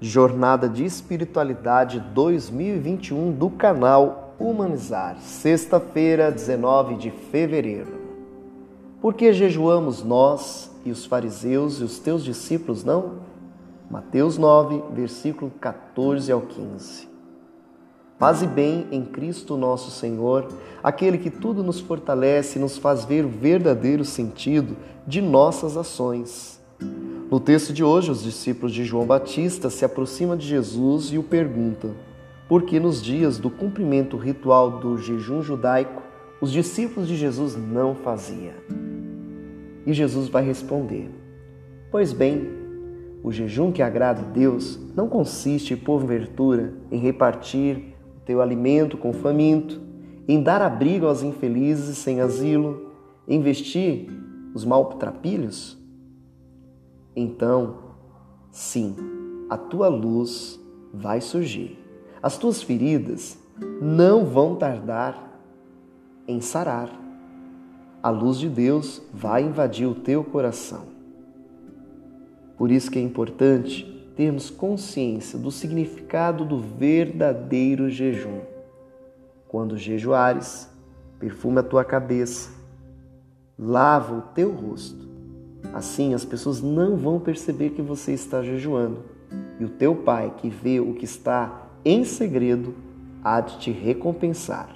Jornada de Espiritualidade 2021 do canal Humanizar, sexta-feira, 19 de fevereiro. Por que jejuamos nós e os fariseus e os teus discípulos não? Mateus 9, versículo 14 ao 15. Paz e bem em Cristo nosso Senhor, aquele que tudo nos fortalece e nos faz ver o verdadeiro sentido de nossas ações. No texto de hoje, os discípulos de João Batista se aproximam de Jesus e o perguntam por que nos dias do cumprimento ritual do jejum judaico os discípulos de Jesus não faziam. E Jesus vai responder: Pois bem, o jejum que agrada a Deus não consiste, por ventura, em repartir o teu alimento com o faminto, em dar abrigo aos infelizes sem asilo, em vestir os maltrapilhos? Então, sim, a tua luz vai surgir. As tuas feridas não vão tardar em sarar. A luz de Deus vai invadir o teu coração. Por isso que é importante termos consciência do significado do verdadeiro jejum. Quando jejuares, perfuma a tua cabeça, lava o teu rosto Assim as pessoas não vão perceber que você está jejuando. E o teu pai, que vê o que está em segredo, há de te recompensar.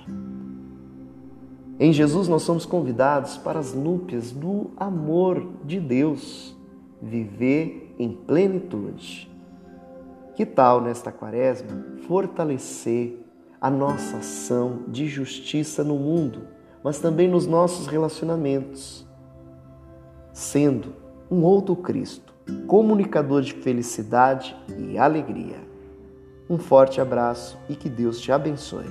Em Jesus nós somos convidados para as núpcias do amor de Deus, viver em plenitude. Que tal nesta quaresma fortalecer a nossa ação de justiça no mundo, mas também nos nossos relacionamentos? Sendo um outro Cristo, comunicador de felicidade e alegria. Um forte abraço e que Deus te abençoe.